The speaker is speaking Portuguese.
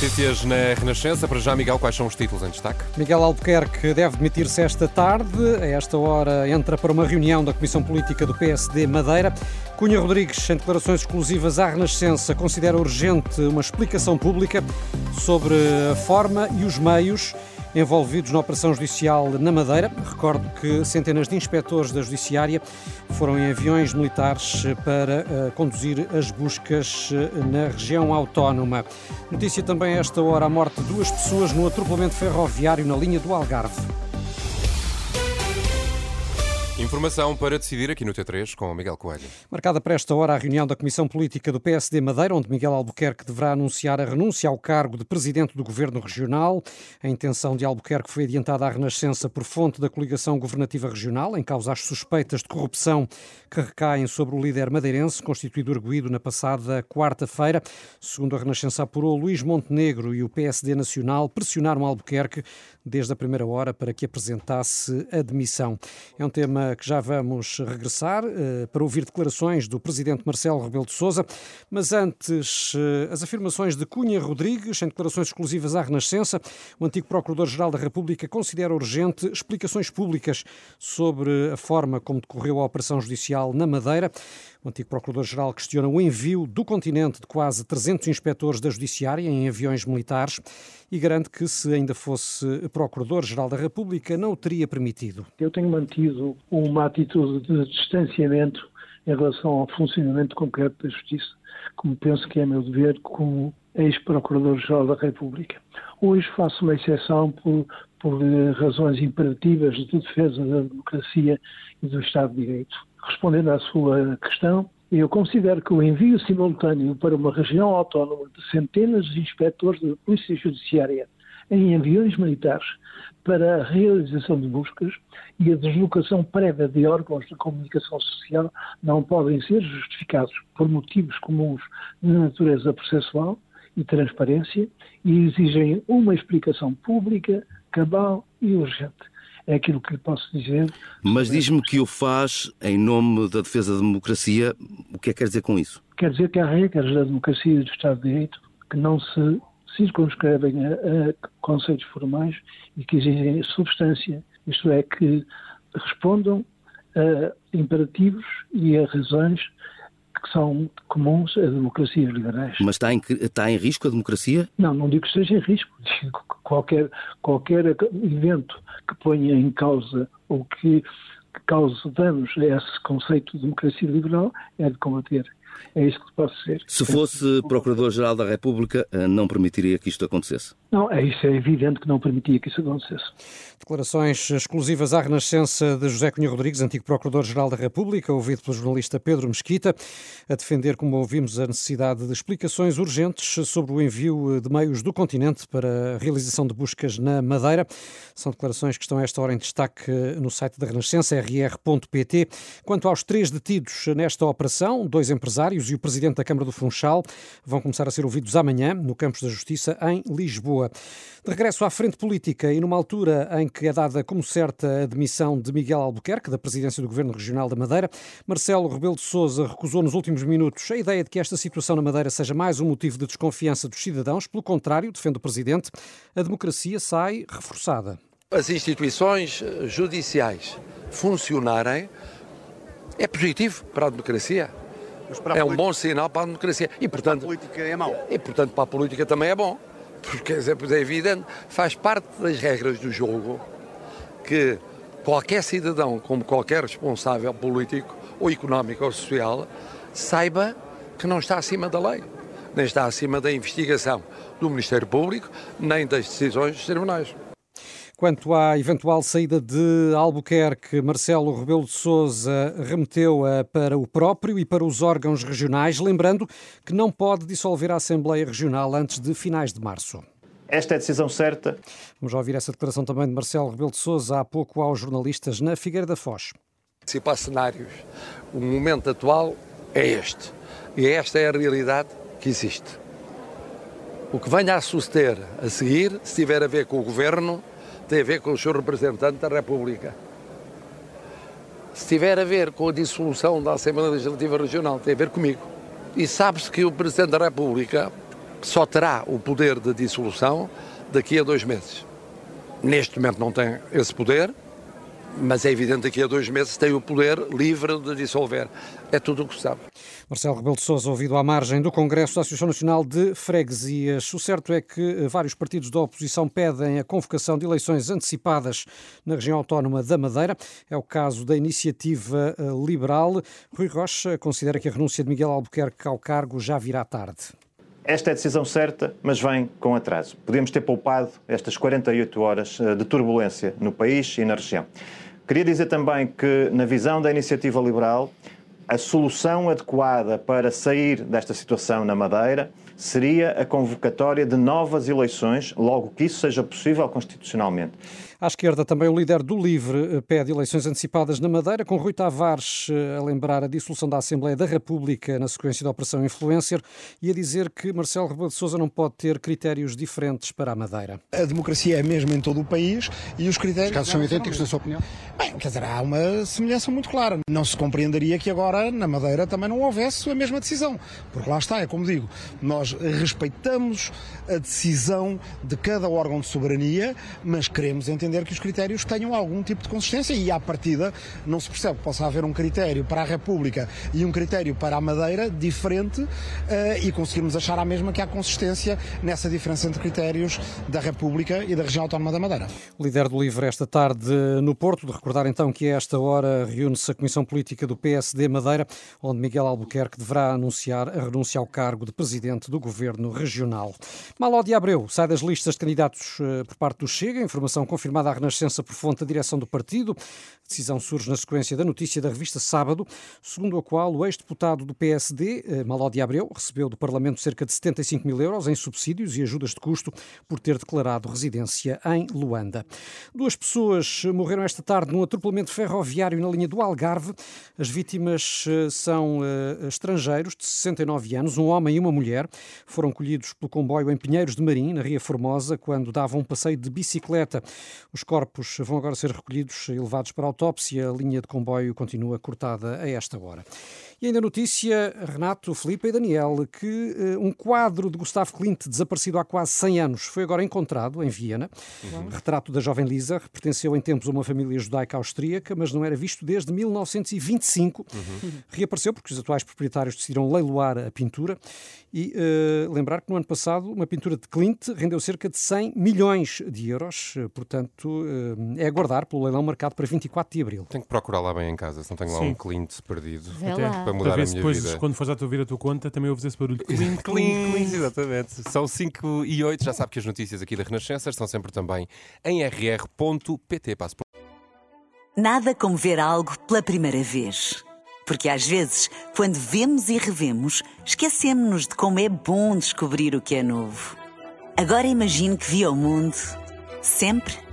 Notícias na Renascença. Para já, Miguel, quais são os títulos em destaque? Miguel Albuquerque deve demitir-se esta tarde. A esta hora entra para uma reunião da Comissão Política do PSD Madeira. Cunha Rodrigues, em declarações exclusivas à Renascença, considera urgente uma explicação pública sobre a forma e os meios envolvidos na operação judicial na Madeira. Recordo que centenas de inspectores da Judiciária foram em aviões militares para uh, conduzir as buscas uh, na região autónoma. Notícia também a esta hora a morte de duas pessoas no atropelamento ferroviário na linha do Algarve. Informação para decidir aqui no T3 com Miguel Coelho. Marcada para esta hora a reunião da Comissão Política do PSD Madeira, onde Miguel Albuquerque deverá anunciar a renúncia ao cargo de Presidente do Governo Regional. A intenção de Albuquerque foi adiantada à Renascença por fonte da coligação governativa regional, em causa as suspeitas de corrupção que recaem sobre o líder madeirense, constituído arguído na passada quarta-feira. Segundo a Renascença apurou, Luís Montenegro e o PSD Nacional pressionaram Albuquerque desde a primeira hora para que apresentasse a demissão. É um tema que já vamos regressar eh, para ouvir declarações do presidente Marcelo Rebelo de Sousa, mas antes eh, as afirmações de Cunha Rodrigues em declarações exclusivas à Renascença. O antigo Procurador-Geral da República considera urgente explicações públicas sobre a forma como decorreu a operação judicial na Madeira. O antigo Procurador-Geral questiona o envio do continente de quase 300 inspectores da Judiciária em aviões militares e garante que, se ainda fosse Procurador-Geral da República, não o teria permitido. Eu tenho mantido uma atitude de distanciamento em relação ao funcionamento concreto da Justiça, como penso que é meu dever como ex-Procurador-Geral da República. Hoje faço uma exceção por, por razões imperativas de defesa da democracia e do Estado de Direito. Respondendo à sua questão, eu considero que o envio simultâneo para uma região autónoma de centenas de inspectores da Polícia Judiciária em aviões militares para a realização de buscas e a deslocação prévia de órgãos de comunicação social não podem ser justificados por motivos comuns de natureza processual e transparência e exigem uma explicação pública, cabal e urgente. É aquilo que lhe posso dizer. Mas diz-me que o faz em nome da defesa da democracia. O que é que quer dizer com isso? Quer dizer que há regras da democracia e do Estado de Direito que não se circunscrevem a, a conceitos formais e que exigem substância, isto é, que respondam a imperativos e a razões que são comuns a democracias liberais. Mas está em, está em risco a democracia? Não, não digo que esteja em risco. Digo que qualquer, qualquer evento que ponha em causa ou que, que cause danos a esse conceito de democracia liberal é de combater. É isso que posso dizer. Se fosse Procurador-Geral da República, eh, não permitiria que isto acontecesse? Não, é isso, é evidente que não permitia que isso acontecesse. Declarações exclusivas à Renascença de José Cunha Rodrigues, antigo Procurador-Geral da República, ouvido pelo jornalista Pedro Mesquita, a defender, como ouvimos, a necessidade de explicações urgentes sobre o envio de meios do continente para a realização de buscas na Madeira. São declarações que estão a esta hora em destaque no site da Renascença, rr.pt. Quanto aos três detidos nesta operação, dois empresários e o presidente da Câmara do Funchal, vão começar a ser ouvidos amanhã no Campos da Justiça, em Lisboa. De regresso à frente política e numa altura em que é dada como certa a demissão de Miguel Albuquerque, da presidência do Governo Regional da Madeira, Marcelo Rebelo de Sousa recusou nos últimos minutos a ideia de que esta situação na Madeira seja mais um motivo de desconfiança dos cidadãos. Pelo contrário, defende o presidente, a democracia sai reforçada. As instituições judiciais funcionarem é positivo para a democracia. É um bom sinal para a democracia. E, portanto, para a política é mau. E, portanto, para a política também é bom. Porque, é evidente, faz parte das regras do jogo que qualquer cidadão, como qualquer responsável político, ou económico ou social, saiba que não está acima da lei, nem está acima da investigação do Ministério Público, nem das decisões dos tribunais. Quanto à eventual saída de Albuquerque, Marcelo Rebelo de Sousa remeteu-a para o próprio e para os órgãos regionais, lembrando que não pode dissolver a Assembleia Regional antes de finais de março. Esta é a decisão certa. Vamos já ouvir essa declaração também de Marcelo Rebelo de Sousa há pouco aos jornalistas na Figueira da Foz. Antecipar cenários. O momento atual é este. E esta é a realidade que existe. O que venha a suceder a seguir, se tiver a ver com o Governo, tem a ver com o Sr. Representante da República. Se tiver a ver com a dissolução da Assembleia Legislativa Regional, tem a ver comigo. E sabe-se que o Presidente da República só terá o poder de dissolução daqui a dois meses. Neste momento não tem esse poder, mas é evidente que daqui a dois meses tem o poder livre de dissolver. É tudo o que se sabe. Marcelo Rebelo de Sousa, ouvido à margem do Congresso da Associação Nacional de Freguesias. O certo é que eh, vários partidos da oposição pedem a convocação de eleições antecipadas na região autónoma da Madeira. É o caso da iniciativa eh, liberal. Rui Rocha considera que a renúncia de Miguel Albuquerque ao cargo já virá tarde. Esta é a decisão certa, mas vem com atraso. Podíamos ter poupado estas 48 horas eh, de turbulência no país e na região. Queria dizer também que, na visão da iniciativa liberal, a solução adequada para sair desta situação na Madeira seria a convocatória de novas eleições, logo que isso seja possível constitucionalmente. À esquerda, também o líder do LIVRE eh, pede eleições antecipadas na Madeira, com Rui Tavares eh, a lembrar a dissolução da Assembleia da República na sequência da Operação Influencer e a dizer que Marcelo Rebelo de Sousa não pode ter critérios diferentes para a Madeira. A democracia é mesmo em todo o país e os critérios... Os casos são idênticos, na sua opinião? Bem, quer dizer, há uma semelhança muito clara. Não se compreenderia que agora na Madeira também não houvesse a mesma decisão. Porque lá está, é como digo, nós respeitamos a decisão de cada órgão de soberania, mas queremos entender entender que os critérios tenham algum tipo de consistência e, à partida, não se percebe que possa haver um critério para a República e um critério para a Madeira diferente uh, e conseguirmos achar a mesma que há consistência nessa diferença entre critérios da República e da região autónoma da Madeira. O líder do LIVRE esta tarde no Porto, de recordar então que a esta hora reúne-se a Comissão Política do PSD Madeira, onde Miguel Albuquerque deverá anunciar a renúncia ao cargo de Presidente do Governo Regional. Maló de Abreu sai das listas de candidatos uh, por parte do Chega, informação confirmada confirmada a Renascença por fonte da direção do partido. A decisão surge na sequência da notícia da revista Sábado, segundo a qual o ex-deputado do PSD, eh, Malódia Abreu, recebeu do Parlamento cerca de 75 mil euros em subsídios e ajudas de custo por ter declarado residência em Luanda. Duas pessoas morreram esta tarde num atropelamento ferroviário na linha do Algarve. As vítimas eh, são estrangeiros de 69 anos, um homem e uma mulher. Foram colhidos pelo comboio em Pinheiros de Marim, na Ria Formosa, quando davam um passeio de bicicleta. Os corpos vão agora ser recolhidos e levados para a autópsia. A linha de comboio continua cortada a esta hora. E ainda notícia, Renato, Felipe e Daniel, que uh, um quadro de Gustavo Klimt, desaparecido há quase 100 anos, foi agora encontrado em Viena. Uhum. Retrato da jovem Lisa, pertenceu em tempos a uma família judaica austríaca, mas não era visto desde 1925. Uhum. Reapareceu porque os atuais proprietários decidiram leiloar a pintura. E uh, lembrar que no ano passado uma pintura de Klimt rendeu cerca de 100 milhões de euros. Portanto, uh, é aguardar pelo leilão marcado para 24 de abril. Tenho que procurar lá bem em casa, se não tenho lá Sim. um Klimt perdido. Até para mudar a minha depois, vida. quando fores a ouvir a tua conta, também ouves esse barulho. Clean, Clean, exatamente. São 5 e 8. Já sabe que as notícias aqui da Renascença estão sempre também em rr.pt. Nada como ver algo pela primeira vez. Porque às vezes, quando vemos e revemos, esquecemos-nos de como é bom descobrir o que é novo. Agora imagine que viu o mundo sempre